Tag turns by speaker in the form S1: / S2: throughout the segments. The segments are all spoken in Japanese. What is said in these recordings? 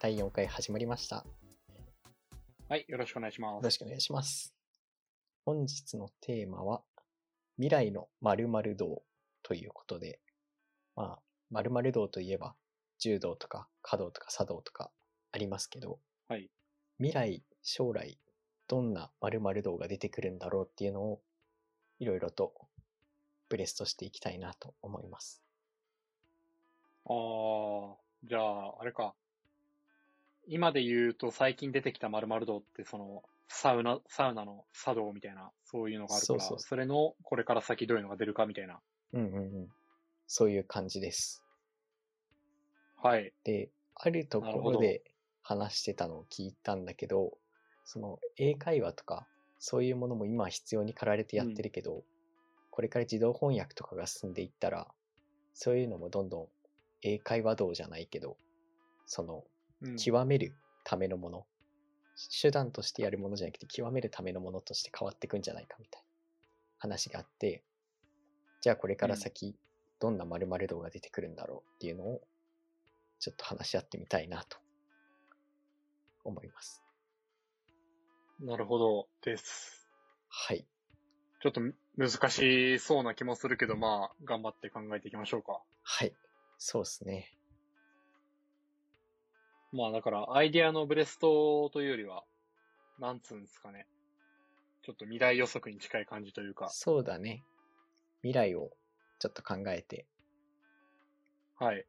S1: 第4回始まりました。
S2: はい、よろしくお願いします。
S1: よろしくお願いします。本日のテーマは、未来の〇〇道ということで、まあ、〇〇道といえば、柔道とか華道とか茶道とかありますけど、
S2: はい。
S1: 未来、将来、どんな〇〇道が出てくるんだろうっていうのを、いろいろとブレストしていきたいなと思います。
S2: あー、じゃあ、あれか。今で言うと最近出てきた〇〇道って、その、サウナ、サウナの茶道みたいな、そういうのがあるから、
S1: そうそうそ
S2: それの、これから先どういうのが出るかみたいな。
S1: うんうんうん。そういう感じです。
S2: はい。
S1: で、あるところで話してたのを聞いたんだけど、その英会話とかそういうものも今は必要に駆られてやってるけど、これから自動翻訳とかが進んでいったら、そういうのもどんどん英会話道じゃないけど、その
S2: うん、
S1: 極めるためのもの、手段としてやるものじゃなくて極めるためのものとして変わっていくんじゃないかみたいな話があって、じゃあこれから先、どんな〇〇道が出てくるんだろうっていうのを、ちょっと話し合ってみたいなと思います。
S2: なるほど、です。
S1: はい。
S2: ちょっと難しそうな気もするけど、まあ、頑張って考えていきましょうか。
S1: はい。そうですね。
S2: まあ、だから、アイディアのブレストというよりは、なんつうんですかね。ちょっと未来予測に近い感じというか、
S1: そうだね。未来をちょっと考えて、
S2: はい。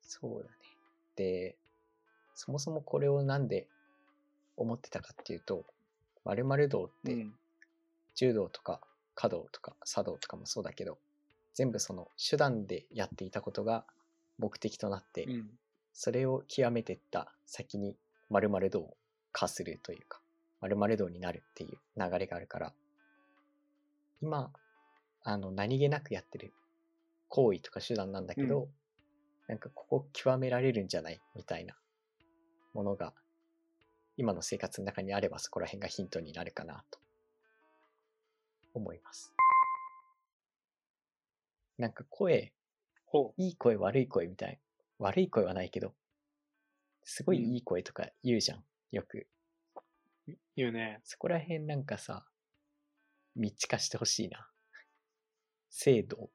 S1: そうだね。で、そもそもこれをなんで思ってたかっていうと、〇〇道って、
S2: うん。
S1: 柔道とか華道とか茶道とかもそうだけど、全部その手段でやっていたことが目的となって、
S2: うん。
S1: それを極めていった先に〇〇道化するというか、〇〇道になるっていう流れがあるから、今、あの、何気なくやってる行為とか手段なんだけど、
S2: う
S1: なんかここ極められるんじゃないみたいなものが、今の生活の中にあればそこら辺がヒントになるかなと思います。なんか声、
S2: ほ
S1: いい声悪い声みたい。悪い声はないけど、すごい
S2: うん
S1: いい声とか言うじゃん。よく。
S2: う。言うね。
S1: そこら辺なんかさ、道化してほしいな。制度。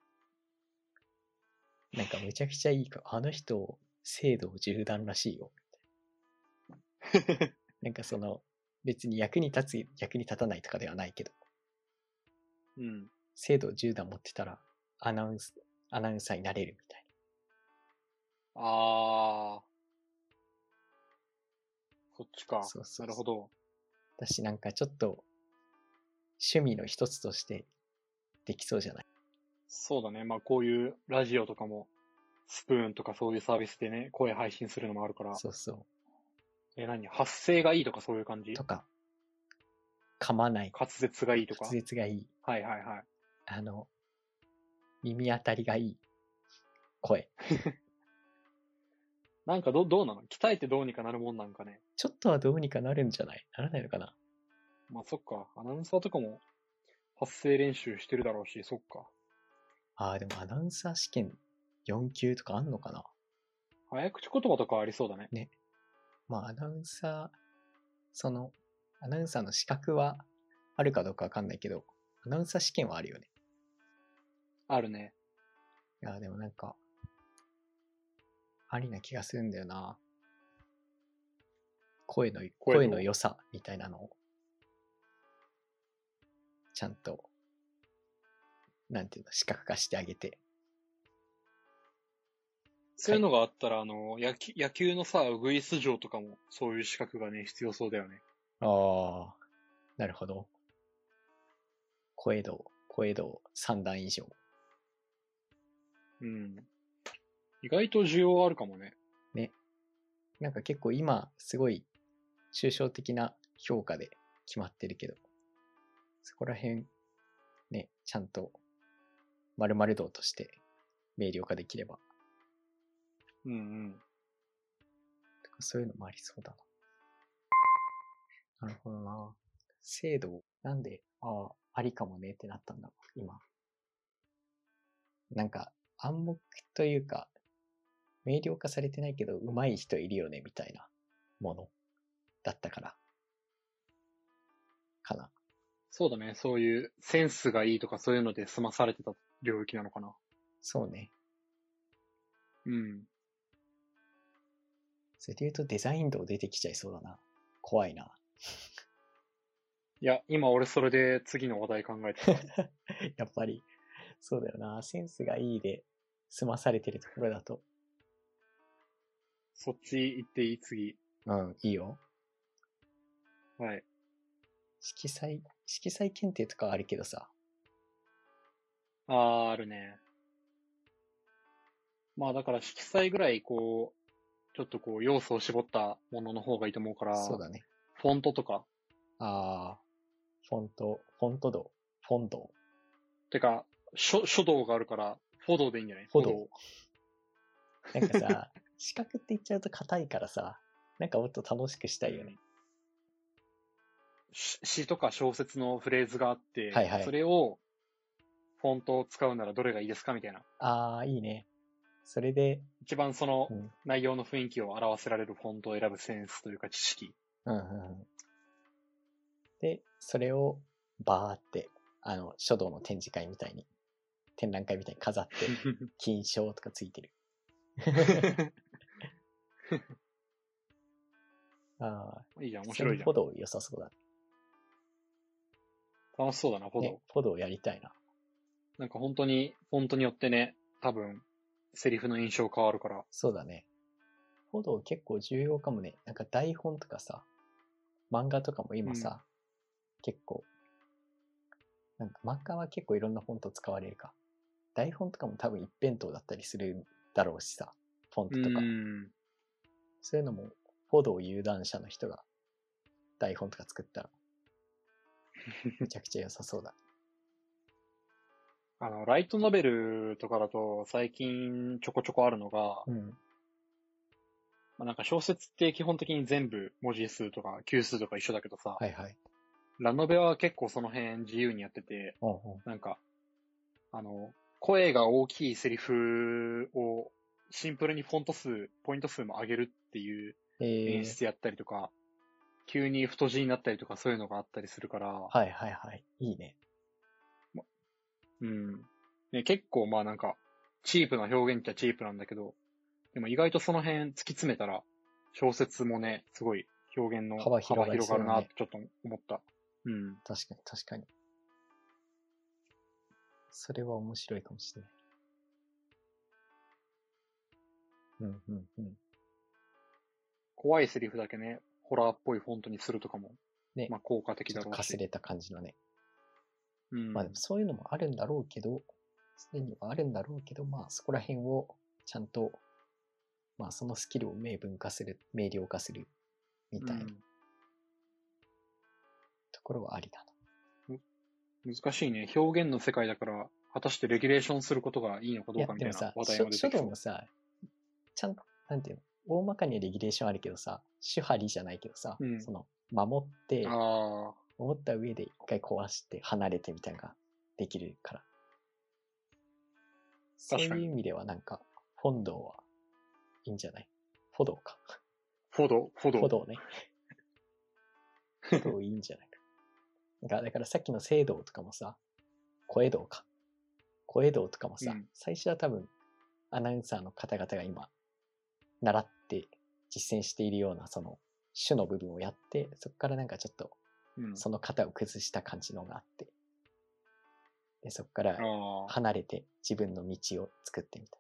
S1: なんかめちゃくちゃいいか、あの人、制度縦断らしいよ。なんかその、別に役に立つ、役に立たないとかではないけど、
S2: うん。
S1: 制度10段持ってたら、アナウンス、アナウンサーになれるみたい
S2: あー。そっちか。
S1: そうそう
S2: なるほど。
S1: だし、なんかちょっと、趣味の一つとしてできそうじゃない？
S2: そうだね。まあこういうラジオとかも、スプーンとかそういうサービスでね、声配信するのもあるから、
S1: そうそ
S2: え、何？発声がいいとかそういう感じ？
S1: う。とか、噛まない、
S2: 滑舌がいいとか？
S1: 滑舌がいい、
S2: はいはいはい。
S1: あの、耳当たりがいい声。
S2: なんかど、どうなの？鍛えてどうにかなるもんなんかね？
S1: ちょっとはどうにかなるんじゃない？ならないのかな？
S2: まあそっか。アナウンサーとかも発声練習してるだろうし、そっか。
S1: ああ、でもアナウンサー試験4級とかあんのかな？
S2: 早口言葉とかありそうだね。
S1: まあ、アナウンサー、その、アナウンサーの資格はあるかどうかわかんないけど、アナウンサー試験はあるよね。
S2: あるね。
S1: いや、でもなんか、ありな気がするんだよな。声の、
S2: 声の
S1: 良さみたいなのを、ちゃんと、なんていうの、視覚化してあげて。
S2: そういうのがあったら、あの、野球、野球のさ、ウグイス城とかも、そういう資格がね、必要そうだよね。
S1: ああ、なるほど。声道、声道3段以上。
S2: うん。意外と需要あるかもね。
S1: なんか結構今、すごい抽象的な評価で決まってるけど、そこら辺、ね、ちゃんと、〇〇道として明瞭化できれば、
S2: うんうん。
S1: とかそういうのもありそうだな。なるほどな。制度、なんで、ああ、ありかもねってなったんだろう、今。なんか、暗黙というか、明瞭化されてないけど、上手い人いるよね、みたいなものだったから。かな。
S2: そうだね。そういうセンスがいいとかそういうので済まされてた領域なのかな。
S1: そうね。
S2: うん。
S1: それで言うとデザイン道出てきちゃいそうだな。怖いな。
S2: いや、今俺それで次の話題考えてた。
S1: やっぱり、そうだよな。センスがいいで済まされてるところだと。
S2: そっち行っていい？次。
S1: うん、いいよ。
S2: はい。
S1: 色彩、色彩検定とかはあるけどさ。
S2: あー、あるね。まあだから色彩ぐらいこう、ちょっとこう要素を絞ったものの方がいいと思うから、
S1: そうだね。
S2: フォントとか、
S1: あー、フォント、フォント道、フォン道。
S2: てか、書、書道があるから、フォドでいいんじゃない？
S1: フォドなんかさ、四角って言っちゃうと硬いからさ、なんかもっと楽しくしたいよね。
S2: し詩とか小説のフレーズがあって、
S1: はいはい
S2: それを、フォントを使うならどれがいいですかみたいな。
S1: あー、いいね。それで、
S2: 一番その
S1: うん、
S2: 内容の雰囲気を表せられるフォントを選ぶセンスというか知識。
S1: うんうんうん。で、それをバーって、あの、書道の展示会みたいに、展覧会みたいに飾って、金賞とかついてる。ああ、
S2: いいじゃん、面白いじゃん。
S1: フォド良さそうだ
S2: 楽しそうだな、フォド。
S1: ね。フォドやりたいな。
S2: なんか本当に、フォントによってね、多分、セリフの印象変わるから。
S1: そうだね。フォド結構重要かもね。なんか台本とかさ、漫画とかも今さ、結構、なんか漫画は結構いろんなフォント使われるか。台本とかも多分一辺倒だったりするだろうしさ、フォン
S2: う
S1: トとか。
S2: ん。
S1: そういうのも、フォド有段者の人が台本とか作ったら、めちゃくちゃ良さそうだ。
S2: あの、ライトノベルとかだと最近ちょこちょこあるのが、
S1: うん。
S2: まあ、なんか小説って基本的に全部文字数とか級数とか一緒だけどさ、
S1: はいはい。
S2: ラノベは結構その辺自由にやってて、
S1: おうおう
S2: なんか、あの、声が大きいセリフをシンプルにフォント数、ポイント数も上げるっていう
S1: えー、
S2: 演出やったりとか、急に太字になったりとかそういうのがあったりするから、
S1: はいはいはい。いいね。
S2: うん。ね、結構まあなんか、チープな表現っちゃチープなんだけど、でも意外とその辺突き詰めたら、小説もね、すごい表現の
S1: 幅
S2: 幅
S1: 広が
S2: るなってちょっと思った。うん。
S1: 確かに確かに。それは面白いかもしれない。うんうんうん。
S2: 怖いセリフだけね、ホラーっぽいフォントにするとかも、
S1: ね
S2: まあ効果的だろうし。
S1: とかすれた感じのね。
S2: うん。
S1: まあでもそういうのもあるんだろうけど、すでにはあるんだろうけど、まあそこら辺をちゃんと、まあそのスキルを明文化する、明瞭化するみたいな
S2: うん
S1: ところはありだ
S2: 難しいね。表現の世界だから、果たしてレギュレーションすることがいいのか
S1: どうかみたいな
S2: 話題
S1: 書書
S2: も出てきそう
S1: 道もさ、ちゃんと、なんていうの、大まかにはレギュレーションあるけどさ、手張りじゃないけどさ、
S2: うん
S1: その、守って、
S2: ああ、
S1: 思った上で一回壊して離れてみたいなのができるから。そういう意味ではなんか、フォンドはいいんじゃない？フォドか。
S2: フォド、フォド。
S1: フォドね。フォドいいんじゃない？か。だからさっきの聖堂とかもさ、声道か。声道とかもさ、
S2: うん
S1: 最初は多分アナウンサーの方々が今、習って実践しているようなその主の部分をやって、そこからなんかちょっと
S2: うん。
S1: その型を崩した感じのがあって、で、そこから離れて自分の道を作ってみた。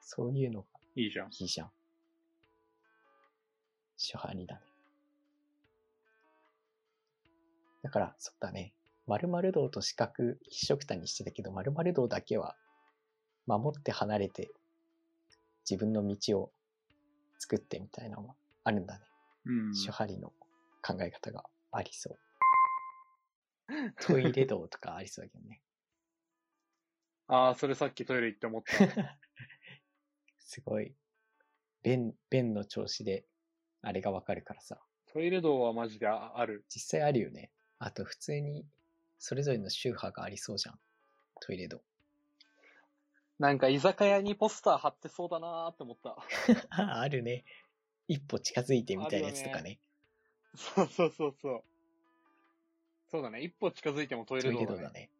S1: そういうのが
S2: いいじゃん。
S1: いいじゃん。手張りだね。だから、そうだね。〇〇道と四角一緒くたにしてたけど、〇〇道だけは守って離れて自分の道を作ってみたいなのがあるんだね。
S2: うん。
S1: 手張りの考え方がありそう。トイレ道とかありそうだけどね。
S2: ああ、それさっきトイレ行って思った。
S1: すごい。便、便の調子であれがわかるからさ。
S2: トイレ道はマジであある。
S1: 実際あるよね。あと普通にそれぞれの宗派がありそうじゃん。トイレ道。
S2: なんか居酒屋にポスター貼ってそうだなーって思った。
S1: あるね。一歩近づいてみたいなやつとかね。
S2: そうそうそうそう。そうだね。一歩近づいてもトイ
S1: トイ
S2: レ道だね。
S1: レ道だね。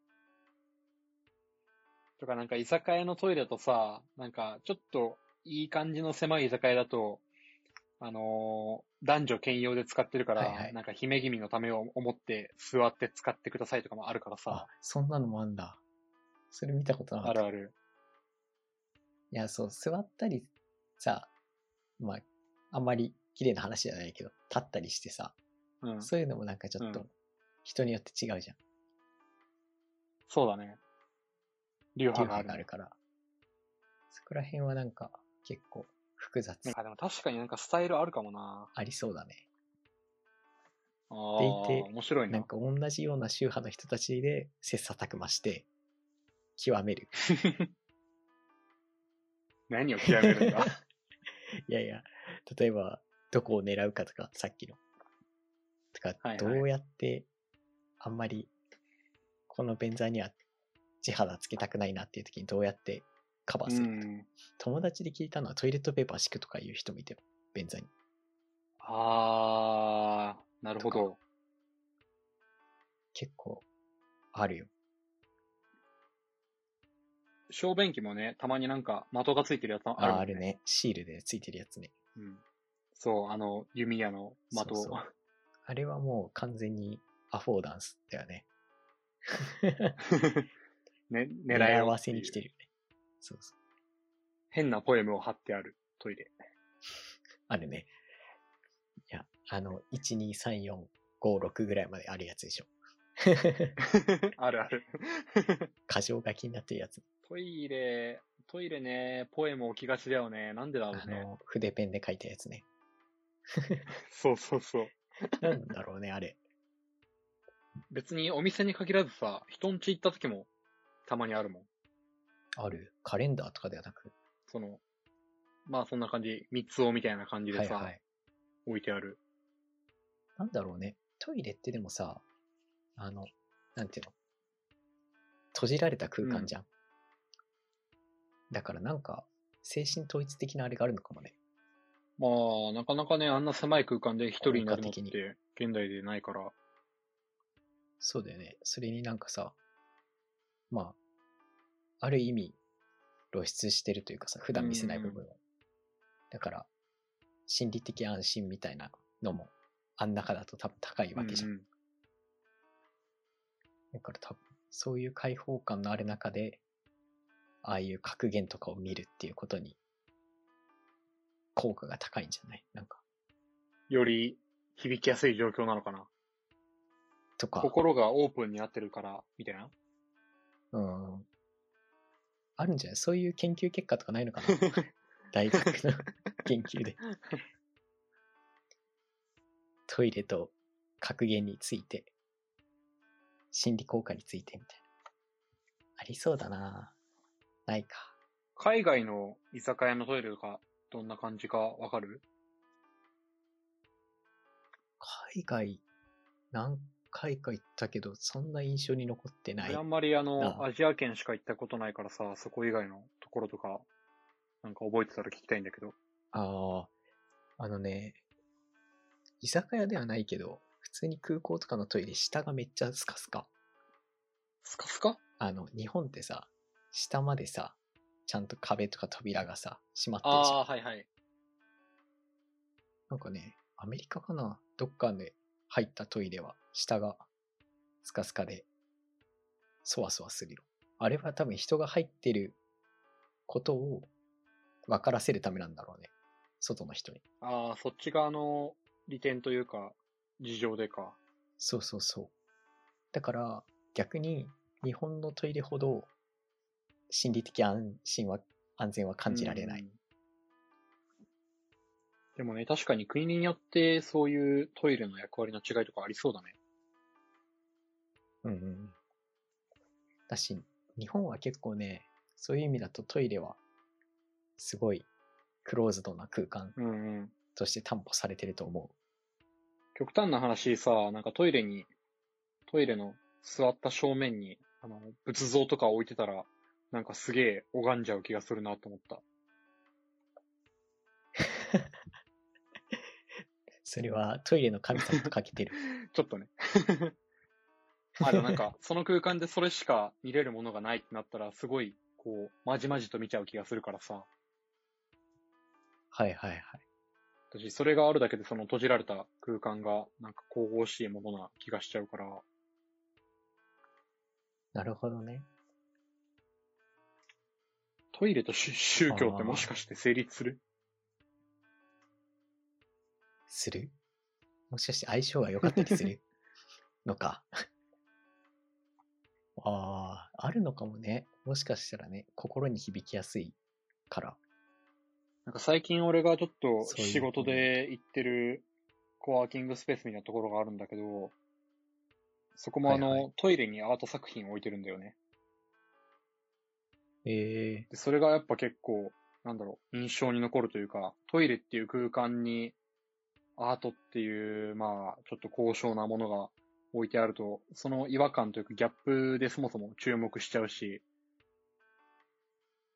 S2: とかなんか居酒屋のトイレとさ、なんかちょっといい感じの狭い居酒屋だと、あのー男女兼用で使ってるから、
S1: はいはい
S2: なんか姫君のためを思って座って使ってくださいとかもあるから
S1: あ
S2: さ、、
S1: そんなのもあんだ。それ見たことなかった。
S2: あるある。
S1: いや、そう、座ったりさ、まあ、あんまり綺麗な話じゃないけど、立ったりしてさ、
S2: うん。
S1: そういうのもなんかちょっと
S2: うん、
S1: 人によって違うじゃん。
S2: そうだね。流
S1: 流
S2: 派がある
S1: があるから。そこら辺はなんか結構複雑
S2: なんかでも確かになんかスタイルあるかもな。
S1: ありそうだね。
S2: ああ、
S1: でいて
S2: 面白いな。
S1: なんか同じような宗派の人たちで切磋琢磨して、極める。
S2: 何を極めるんだ？
S1: いやいや、例えば、どこを狙うかとか、さっきの。とか
S2: はいは、い
S1: どうやって、あんまり、この便座には地肌つけたくないなっていう時にどうやってカバー
S2: う
S1: するか。
S2: ん。
S1: 友達で聞いたのはトイレットペーパー敷くとかいう人もいてよ、便座に。
S2: ああ、なるほど。
S1: 結構、あるよ。
S2: 小便器もね、たまになんか的がついてるやつあるもん
S1: ああ、ある。ね。シールでついてるやつね。
S2: うん。そう、あの、弓矢の的を。
S1: そうそうあれはもう完全にアフォーダンスだよね。
S2: ね、
S1: 狙
S2: 狙い
S1: い合わせに来て
S2: る。
S1: るよね。そうそう。
S2: 変なポエムを貼ってあるトイレ。
S1: あるね。いや、あの、1、2、3、4、5、6ぐらいまであるやつでしょ。
S2: あるある。
S1: 箇条書きになってるやつ。
S2: トイレ、トイレね、ポエム置きがちだよね。なんでだろうね。
S1: あの、筆ペンで書いたやつね。
S2: そうそうそう。
S1: なんだろうね、あれ。
S2: 別にお店に限らずさ、人ん家行った時もたまにあるもん。
S1: ある。カレンダーとかではなく。
S2: その、まあそんな感じ、三つおみたいな感じでさ、
S1: はいはい。
S2: 置いてある。
S1: なんだろうね。トイレってでもさ、あの、なんていうの？閉じられた空間じゃん。だからなんか、精神統一的なあれがあるのかもね。
S2: まあ、なかなかね、あんな狭い空間で一人になるのって、現代でないから。
S1: そうだよね。それになんかさ、まあ、ある意味、露出してるというかさ、普段見せない部分を。だから、心理的安心みたいなのも、あん中だと多分高いわけじゃん。
S2: うんうん
S1: だから多分、そういう開放感のある中で、ああいう格言とかを見るっていうことに、効果が高いんじゃない？なんか、
S2: より響きやすい状況なのかな？
S1: とか、
S2: 心がオープンになってるから、みたいな？
S1: うん。あるんじゃない？そういう研究結果とかないのかな？大学の研究で。トイレと格言について、心理効果についてみたいな。ありそうだなないか。
S2: 海外の居酒屋のトイレがどんな感じかわかる？
S1: 海外、何回か行ったけど、そんな印象に残ってない
S2: 俺あ。んまりあ
S1: な
S2: の、
S1: あ
S2: アジア圏しか行ったことないからさ、そこ以外のところとか、なんか覚えてたら聞きたいんだけど。
S1: ああ、あのね、居酒屋ではないけど、普通に空港とかのトイレ、下がめっちゃスカスカ。
S2: スカスカ？
S1: あの、日本ってさ、下までさ、ちゃんと壁とか扉がさ、閉まってるじゃん。
S2: ああー、はいはい。
S1: なんかね、アメリカかな？どっかで入ったトイレは、下がスカスカで、そわそわするよ。あれは多分人が入ってることを分からせるためなんだろうね。外の人に。
S2: ああ、そっち側の利点というか、事情でか。
S1: そうそうそう。だから、逆に日本のトイレほど心理的安心は、安全は感じられない。
S2: うんでもね、確かに国によってそういうトイレの役割の違いとかありそうだね。
S1: うんうんうん。だし、日本は結構ね、そういう意味だとトイレは、すごいクローズドな空間
S2: うんうん。
S1: として担保されてると思う。
S2: 極端な話さ、なんかトイレに、トイレの座った正面に、あの、仏像とか置いてたら、なんかすげえ拝んじゃう気がするなと思った。
S1: それはトイレの神様とかけてる。
S2: ちょっとね。あ、でもなんか、その空間でそれしか見れるものがないってなったら、すごい、こう、まじまじと見ちゃう気がするからさ。
S1: はいはいはい。
S2: 私、それがあるだけでその閉じられた空間が、なんか神々しいものな気がしちゃうから、
S1: なるほどね。
S2: トイレと宗宗教ってもしかして成立する？
S1: する？もしかして相性が良かったりする？のか？ああ、あるのかもね。もしかしたらね、心に響きやすいから。
S2: なんか最近俺がちょっと仕事で行ってるコワーキングスペースみたいなところがあるんだけど、そこもあの、
S1: はいは
S2: トイレにアート作品を置いてるんだよね。
S1: ええ
S2: で、それがやっぱ結構、なんだろう、印象に残るというか、トイレっていう空間にアートっていう、まあ、ちょっと高尚なものが置いてあると、その違和感というかギャップでそもそも注目しちゃうし、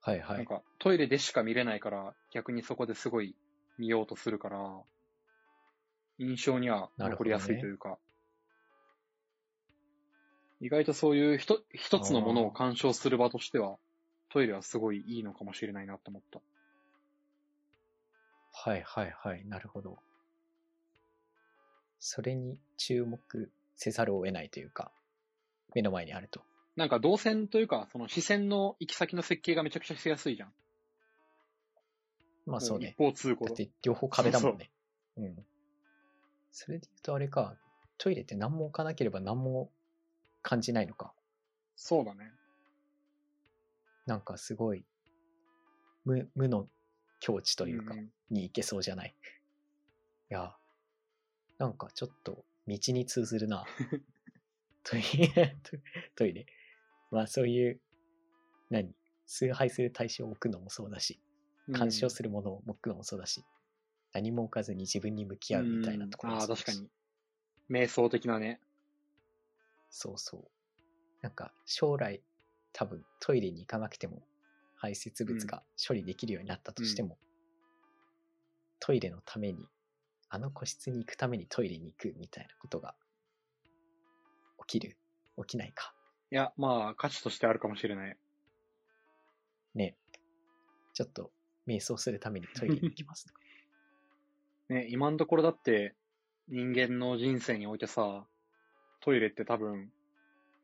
S1: はいはい。
S2: なんかトイレでしか見れないから、逆にそこですごい見ようとするから、印象には残りやすいというか、意外とそういう一一つのものを鑑賞する場としては、トイレはすごいいいのかもしれないなと思った。
S1: はいはいはい。なるほど。それに注目せざるを得ないというか、目の前にあると。
S2: なんか動線というか、その視線の行き先の設計がめちゃくちゃしやすいじゃん。
S1: まあそうね。
S2: も一方通行
S1: だって両方壁だもんね。うん。それで言うとあれか、トイレって何も置かなければ何も感じないのか。
S2: そうだね。
S1: なんかすごい、無、無の境地というかに行けそうじゃない？いや、なんかちょっと道に通ずるな。トイレ、トトイレ。まあそういう、何？崇拝する対象を置くのもそうだし、干渉するものを置くのもそうだし、何も置かずに自分に向き合うみたいなところ
S2: うんああ、確かに。瞑想的なね。
S1: そうそう。なんか将来多分トイレに行かなくても排泄物が処理できるようになったとしても、トイレのために、あの個室に行くためにトイレに行くみたいなことが起きる？起きないか？
S2: いや、まあ、価値としてあるかもしれない。
S1: ね。ちょっと瞑想するためにトイレに行きます。
S2: ね、今のところだって、人間の人生においてさ、トイレって多分、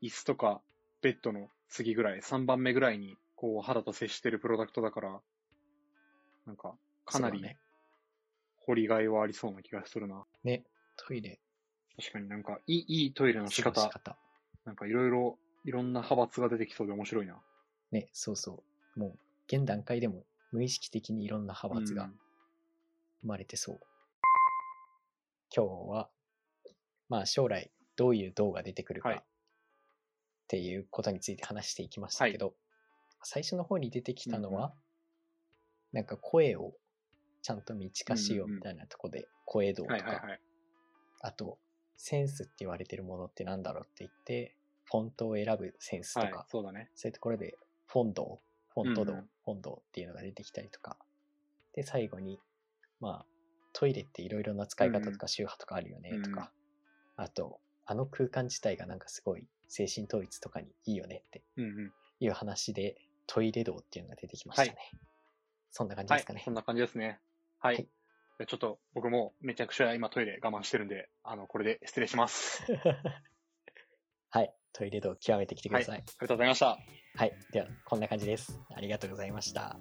S2: 椅子とかベッドの次ぐらい、3番目ぐらいに、こう、肌と接してるプロダクトだから、なんか、かなり。掘りがいはありそうな気がするな。
S1: ね。トイレ
S2: 確かになんか、いい、いいトイレの仕方
S1: 過ごし、方。
S2: なんかいろいろ、いろんな派閥が出てきそうで面白いな。
S1: ね、そうそう。もう、現段階でも無意識的にいろんな派閥が
S2: うん
S1: 生まれてそう。今日は、まあ将来どういう動が出てくるか
S2: はい
S1: っていうことについて話していきましたけど、最初の方に出てきたのは、なんか声をちゃんと道化しようみたいなとこで、声道とか、
S2: はいはいはい。
S1: あと、センスって言われてるものってなんだろうって言って、フォントを選ぶセンスと
S2: はい
S1: か、、
S2: そうだね。
S1: そういうところで、フォンド、フォントド、
S2: うんうん。
S1: フォンドっていうのが出てきたりとか。で、最後に、まあ、トイレっていろいろな使い方とか周波とかあるよねとか、あと、あの空間自体がなんかすごい精神統一とかにいいよねって。いう話で、トイレ道っていうのが出てきましたね。そんな感じ
S2: はい
S1: ですかね。、
S2: そんな感じですね。はい。
S1: はい
S2: ちょっと僕もめちゃくちゃ今トイレ我慢してるんで、あの、これで失礼します。
S1: はい。トイレ道極めてきてください。
S2: ありがとうございました。
S1: はい。では、こんな感じです。ありがとうございました。